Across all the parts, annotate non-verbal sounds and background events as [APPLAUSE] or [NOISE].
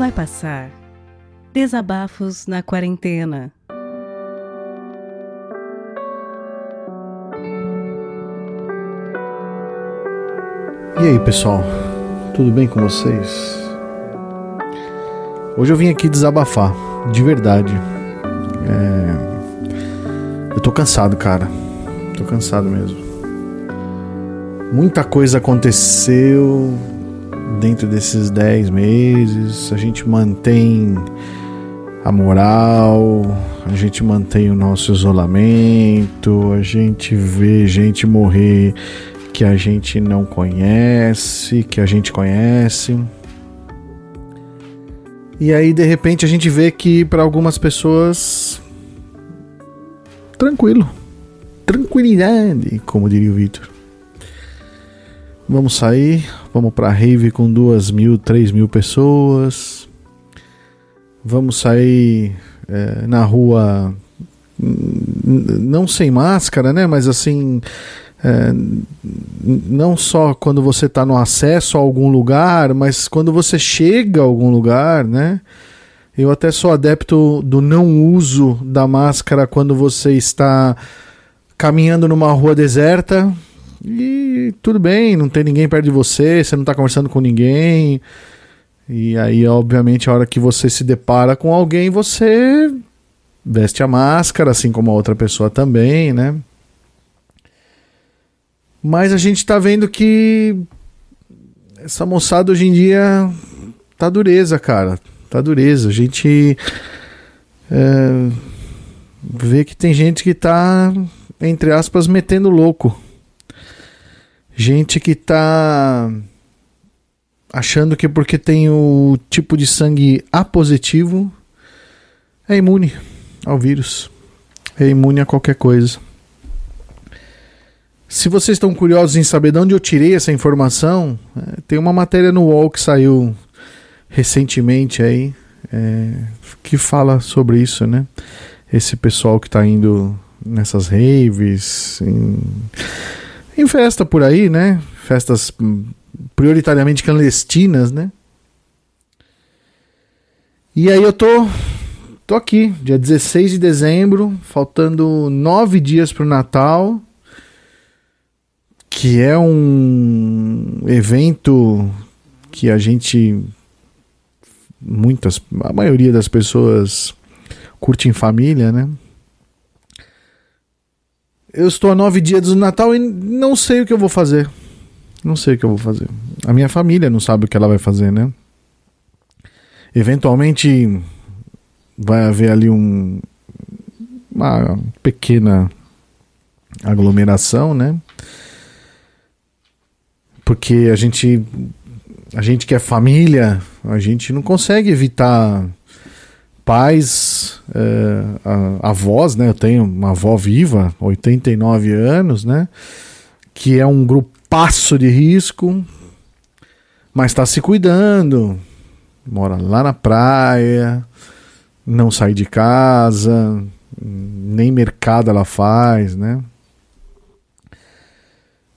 Vai passar. Desabafos na quarentena. E aí, pessoal? Tudo bem com vocês? Hoje eu vim aqui desabafar, de verdade. É... Eu tô cansado, cara. Tô cansado mesmo. Muita coisa aconteceu dentro desses 10 meses. A gente mantém a moral, a gente mantém o nosso isolamento, a gente vê gente morrer que a gente não conhece, que a gente conhece. E aí de repente a gente vê que para algumas pessoas tranquilo, tranquilidade, como diria o Vitor. Vamos sair, vamos para rave com duas mil, três mil pessoas. Vamos sair é, na rua não sem máscara, né? Mas assim é, não só quando você está no acesso a algum lugar, mas quando você chega a algum lugar, né? Eu até sou adepto do não uso da máscara quando você está caminhando numa rua deserta e tudo bem, não tem ninguém perto de você, você não está conversando com ninguém. E aí, obviamente, a hora que você se depara com alguém, você veste a máscara, assim como a outra pessoa também, né? Mas a gente tá vendo que essa moçada hoje em dia tá dureza, cara. Tá dureza. A gente é, vê que tem gente que tá, entre aspas, metendo louco. Gente que tá achando que porque tem o tipo de sangue A positivo é imune ao vírus. É imune a qualquer coisa. Se vocês estão curiosos em saber de onde eu tirei essa informação, é, tem uma matéria no UOL que saiu recentemente aí, é, que fala sobre isso, né? Esse pessoal que está indo nessas raves, em, em festa por aí, né? Festas prioritariamente clandestinas, né? E aí eu tô, tô aqui, dia 16 de dezembro, faltando nove dias para o Natal que é um evento que a gente muitas a maioria das pessoas curte em família, né? Eu estou a nove dias do Natal e não sei o que eu vou fazer. Não sei o que eu vou fazer. A minha família não sabe o que ela vai fazer, né? Eventualmente vai haver ali um, uma pequena aglomeração, né? porque a gente a gente que é família, a gente não consegue evitar pais, é, avós, né? Eu tenho uma avó viva, 89 anos, né? Que é um grupaço de risco, mas está se cuidando, mora lá na praia, não sai de casa, nem mercado ela faz, né?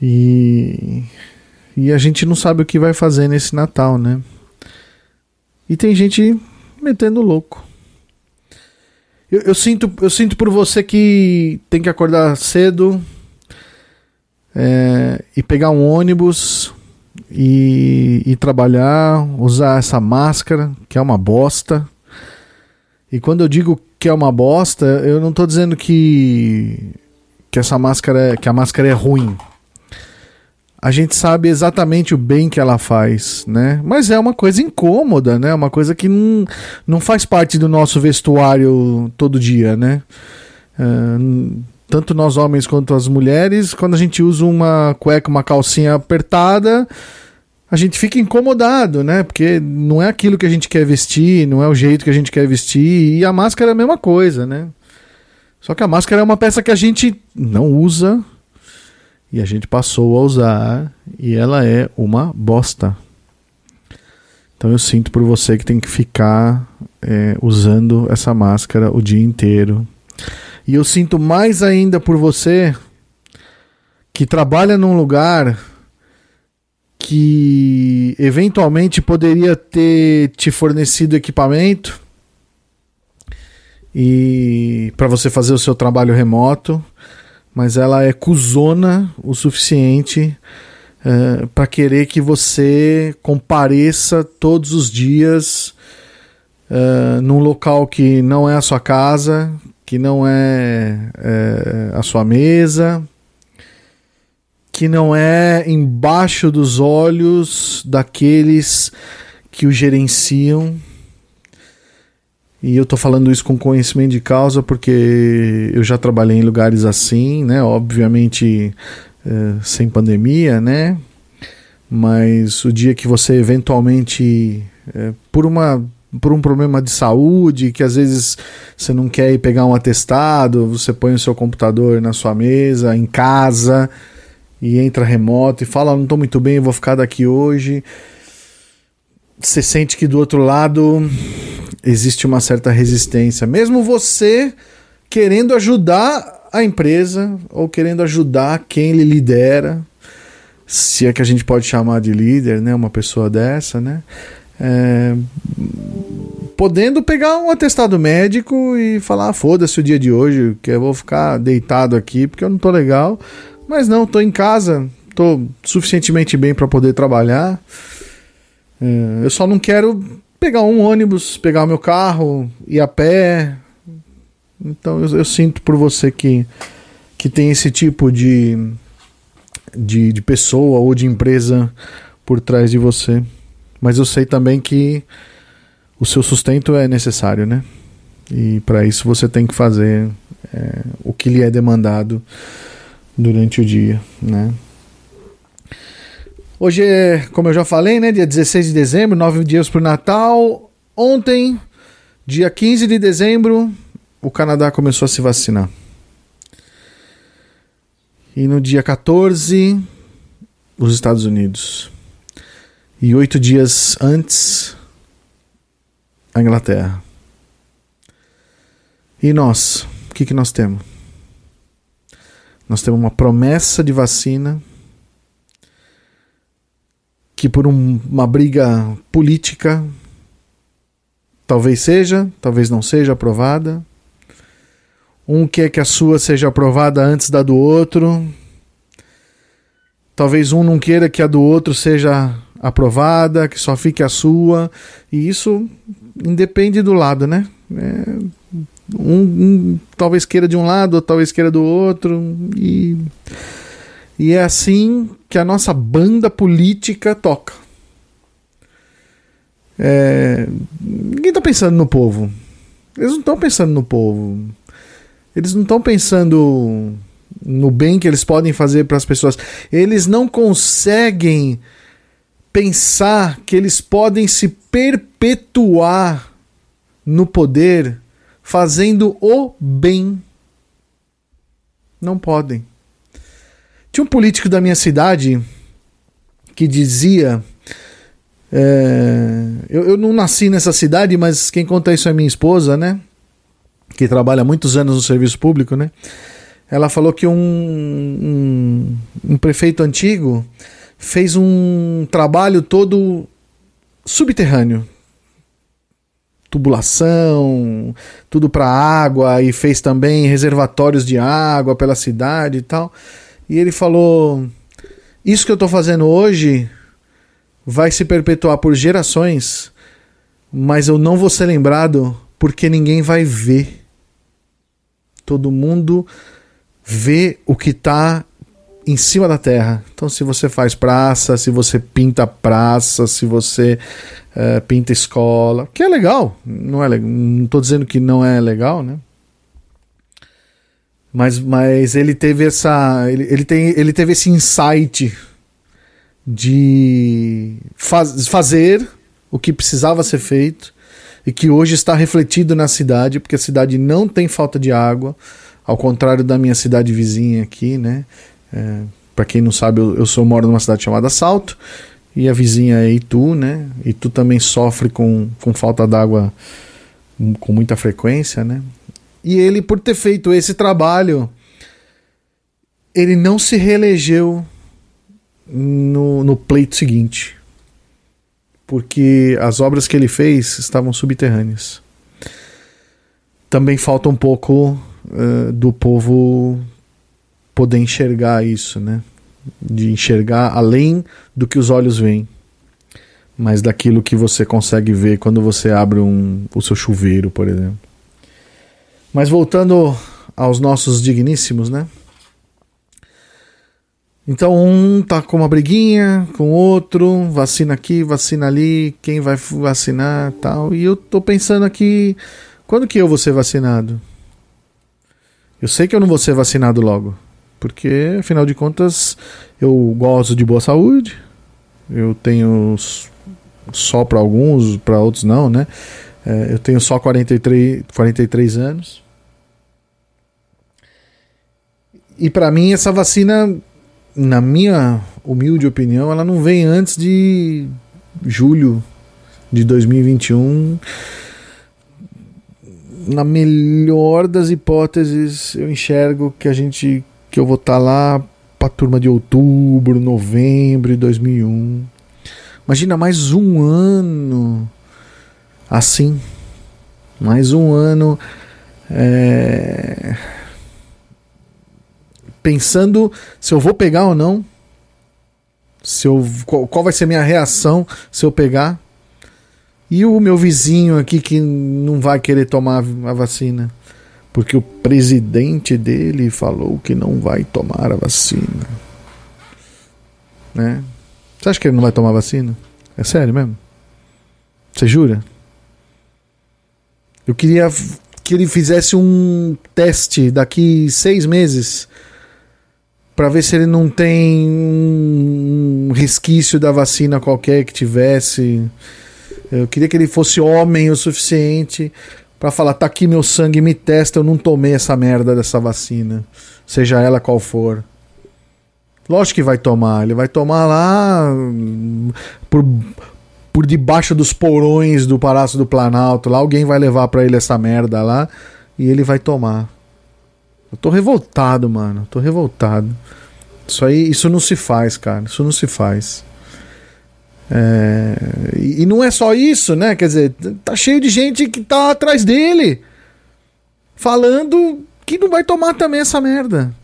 E e a gente não sabe o que vai fazer nesse Natal, né? E tem gente metendo louco. Eu, eu, sinto, eu sinto por você que tem que acordar cedo é, e pegar um ônibus e, e trabalhar, usar essa máscara, que é uma bosta. E quando eu digo que é uma bosta, eu não estou dizendo que, que essa máscara é, que a máscara é ruim a gente sabe exatamente o bem que ela faz, né? Mas é uma coisa incômoda, né? Uma coisa que não, não faz parte do nosso vestuário todo dia, né? Uh, tanto nós homens quanto as mulheres, quando a gente usa uma cueca, uma calcinha apertada, a gente fica incomodado, né? Porque não é aquilo que a gente quer vestir, não é o jeito que a gente quer vestir, e a máscara é a mesma coisa, né? Só que a máscara é uma peça que a gente não usa, e a gente passou a usar e ela é uma bosta. Então eu sinto por você que tem que ficar é, usando essa máscara o dia inteiro. E eu sinto mais ainda por você que trabalha num lugar que eventualmente poderia ter te fornecido equipamento e para você fazer o seu trabalho remoto, mas ela é cuzona o suficiente eh, para querer que você compareça todos os dias uh, num local que não é a sua casa, que não é uh, a sua mesa, que não é embaixo dos olhos daqueles que o gerenciam. E eu tô falando isso com conhecimento de causa porque eu já trabalhei em lugares assim, né? Obviamente é, sem pandemia, né? Mas o dia que você eventualmente, é, por uma por um problema de saúde, que às vezes você não quer ir pegar um atestado, você põe o seu computador na sua mesa, em casa, e entra remoto e fala: Não estou muito bem, vou ficar daqui hoje. Você sente que do outro lado existe uma certa resistência, mesmo você querendo ajudar a empresa ou querendo ajudar quem ele lidera, se é que a gente pode chamar de líder, né, uma pessoa dessa, né, é, podendo pegar um atestado médico e falar, ah, foda-se o dia de hoje, que eu vou ficar deitado aqui porque eu não tô legal, mas não, tô em casa, tô suficientemente bem para poder trabalhar. É, eu só não quero pegar um ônibus, pegar o meu carro, ir a pé. Então eu, eu sinto por você que, que tem esse tipo de, de, de pessoa ou de empresa por trás de você. Mas eu sei também que o seu sustento é necessário, né? E para isso você tem que fazer é, o que lhe é demandado durante o dia, né? Hoje é, como eu já falei, né, dia 16 de dezembro, nove dias para o Natal. Ontem, dia 15 de dezembro, o Canadá começou a se vacinar. E no dia 14, os Estados Unidos. E oito dias antes, a Inglaterra. E nós, o que, que nós temos? Nós temos uma promessa de vacina que, por um, uma briga política, talvez seja, talvez não seja aprovada. Um quer que a sua seja aprovada antes da do outro. Talvez um não queira que a do outro seja aprovada, que só fique a sua. E isso independe do lado, né? É, um, um, talvez queira de um lado, talvez queira do outro. E, e é assim que a nossa banda política toca. É, ninguém está pensando no povo. Eles não estão pensando no povo. Eles não estão pensando no bem que eles podem fazer para as pessoas. Eles não conseguem pensar que eles podem se perpetuar no poder fazendo o bem. Não podem. Tinha um político da minha cidade que dizia. É, eu, eu não nasci nessa cidade, mas quem conta isso é minha esposa, né? Que trabalha muitos anos no serviço público, né? Ela falou que um, um, um prefeito antigo fez um trabalho todo subterrâneo tubulação, tudo para água e fez também reservatórios de água pela cidade e tal. E ele falou: Isso que eu estou fazendo hoje vai se perpetuar por gerações, mas eu não vou ser lembrado porque ninguém vai ver. Todo mundo vê o que está em cima da terra. Então, se você faz praça, se você pinta praça, se você uh, pinta escola, que é legal, não é não estou dizendo que não é legal, né? Mas, mas ele teve essa, ele, ele, tem, ele teve esse insight de faz, fazer o que precisava ser feito e que hoje está refletido na cidade, porque a cidade não tem falta de água, ao contrário da minha cidade vizinha aqui, né? É, para quem não sabe, eu, eu sou moro numa cidade chamada Salto e a vizinha é Itu, né? Itu também sofre com, com falta d'água com muita frequência, né? E ele, por ter feito esse trabalho, ele não se reelegeu no, no pleito seguinte. Porque as obras que ele fez estavam subterrâneas. Também falta um pouco uh, do povo poder enxergar isso, né? De enxergar além do que os olhos veem, mas daquilo que você consegue ver quando você abre um, o seu chuveiro, por exemplo. Mas voltando aos nossos digníssimos, né? Então um tá com uma briguinha com outro, vacina aqui, vacina ali, quem vai vacinar, tal. E eu tô pensando aqui, quando que eu vou ser vacinado? Eu sei que eu não vou ser vacinado logo, porque afinal de contas eu gosto de boa saúde. Eu tenho só para alguns, para outros não, né? É, eu tenho só 43, 43 anos. E para mim essa vacina na minha humilde opinião, ela não vem antes de julho de 2021. Na melhor das hipóteses, eu enxergo que a gente que eu vou estar tá lá para a turma de outubro, novembro de 2001. Imagina mais um ano assim, mais um ano é pensando se eu vou pegar ou não. Se eu, qual, qual vai ser minha reação se eu pegar. E o meu vizinho aqui que não vai querer tomar a vacina. Porque o presidente dele falou que não vai tomar a vacina. Né? Você acha que ele não vai tomar a vacina? É sério mesmo? Você jura? Eu queria que ele fizesse um teste daqui seis meses para ver se ele não tem um resquício da vacina qualquer que tivesse. Eu queria que ele fosse homem o suficiente para falar: tá aqui meu sangue, me testa, eu não tomei essa merda dessa vacina, seja ela qual for. Lógico que vai tomar, ele vai tomar lá por, por debaixo dos porões do Palácio do Planalto, lá alguém vai levar para ele essa merda lá e ele vai tomar. Eu tô revoltado, mano. tô revoltado. Isso aí, isso não se faz, cara. Isso não se faz. É... E, e não é só isso, né? Quer dizer, tá cheio de gente que tá atrás dele falando que não vai tomar também essa merda.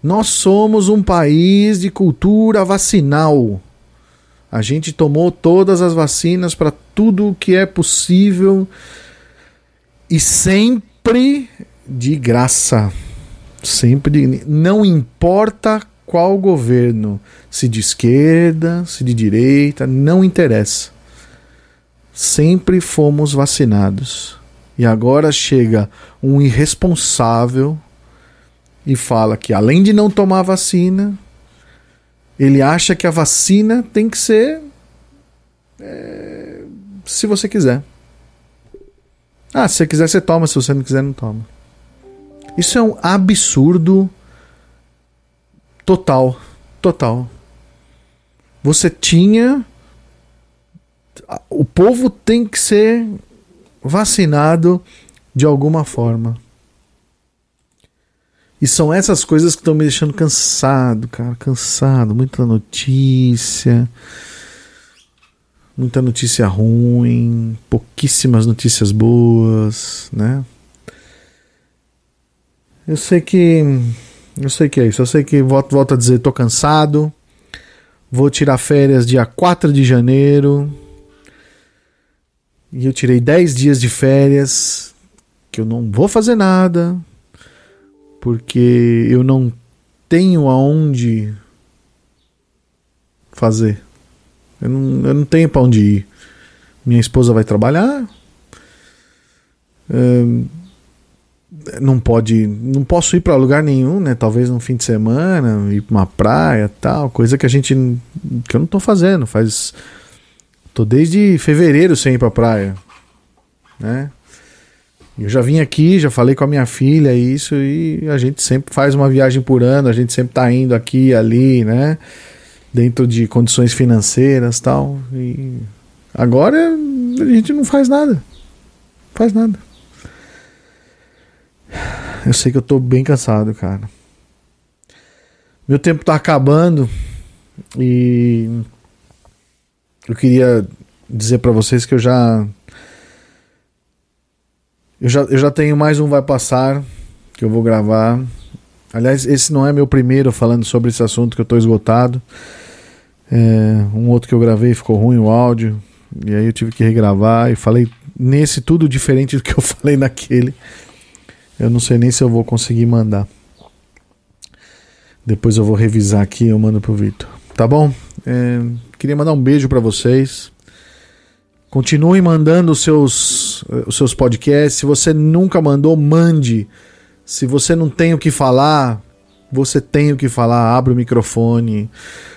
Nós somos um país de cultura vacinal. A gente tomou todas as vacinas para tudo o que é possível e sempre de graça. Sempre. Não importa qual governo, se de esquerda, se de direita, não interessa. Sempre fomos vacinados. E agora chega um irresponsável e fala que além de não tomar vacina, ele acha que a vacina tem que ser é, se você quiser. Ah, se você quiser, você toma, se você não quiser, não toma. Isso é um absurdo total. Total. Você tinha. O povo tem que ser vacinado de alguma forma. E são essas coisas que estão me deixando cansado, cara. Cansado. Muita notícia. Muita notícia ruim. Pouquíssimas notícias boas, né? Eu sei que. Eu sei que é isso. Eu sei que volto, volto a dizer, tô cansado. Vou tirar férias dia 4 de janeiro. E eu tirei 10 dias de férias. Que eu não vou fazer nada. Porque eu não tenho aonde fazer. Eu não, eu não tenho para onde ir. Minha esposa vai trabalhar não pode, não posso ir para lugar nenhum, né? Talvez no fim de semana, ir para uma praia, tal, coisa que a gente que eu não tô fazendo, faz tô desde fevereiro sem ir para praia, né? Eu já vim aqui, já falei com a minha filha isso e a gente sempre faz uma viagem por ano, a gente sempre tá indo aqui e ali, né? Dentro de condições financeiras, tal. E agora a gente não faz nada. Faz nada. Eu sei que eu tô bem cansado, cara. Meu tempo tá acabando e eu queria dizer para vocês que eu já eu já, eu já tenho mais um Vai Passar que eu vou gravar. Aliás, esse não é meu primeiro falando sobre esse assunto que eu tô esgotado. É, um outro que eu gravei ficou ruim o áudio. E aí eu tive que regravar e falei nesse tudo diferente do que eu [LAUGHS] falei naquele. Eu não sei nem se eu vou conseguir mandar. Depois eu vou revisar aqui e eu mando pro Vitor. Tá bom? É, queria mandar um beijo para vocês. Continue mandando os seus, os seus podcasts. Se você nunca mandou, mande. Se você não tem o que falar, você tem o que falar. Abre o microfone.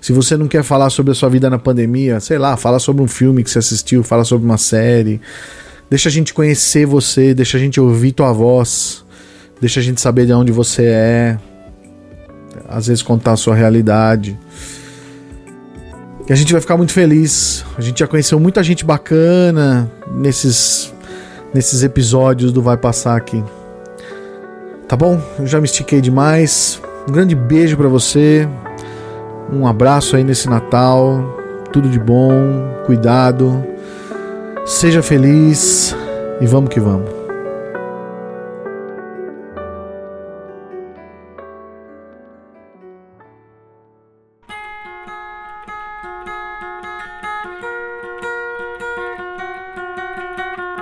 Se você não quer falar sobre a sua vida na pandemia, sei lá, fala sobre um filme que você assistiu, fala sobre uma série. Deixa a gente conhecer você, deixa a gente ouvir tua voz, deixa a gente saber de onde você é. Às vezes contar a sua realidade. E a gente vai ficar muito feliz. A gente já conheceu muita gente bacana nesses, nesses episódios do Vai Passar aqui. Tá bom? Eu já me estiquei demais. Um grande beijo para você. Um abraço aí nesse Natal. Tudo de bom. Cuidado. Seja feliz e vamos que vamos.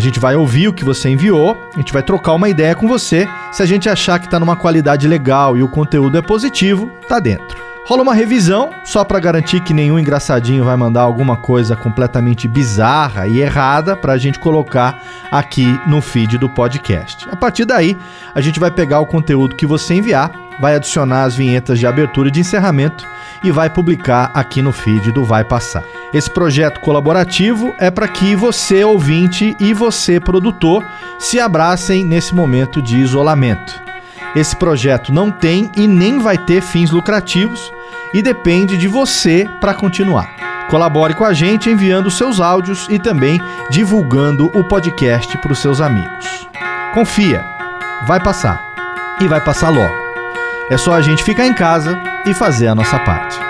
A gente vai ouvir o que você enviou, a gente vai trocar uma ideia com você. Se a gente achar que está numa qualidade legal e o conteúdo é positivo, tá dentro. Rola uma revisão, só para garantir que nenhum engraçadinho vai mandar alguma coisa completamente bizarra e errada para a gente colocar aqui no feed do podcast. A partir daí, a gente vai pegar o conteúdo que você enviar, vai adicionar as vinhetas de abertura e de encerramento e vai publicar aqui no feed do Vai Passar. Esse projeto colaborativo é para que você, ouvinte, e você, produtor, se abracem nesse momento de isolamento. Esse projeto não tem e nem vai ter fins lucrativos e depende de você para continuar. Colabore com a gente enviando seus áudios e também divulgando o podcast para os seus amigos. Confia, vai passar e vai passar logo. É só a gente ficar em casa e fazer a nossa parte.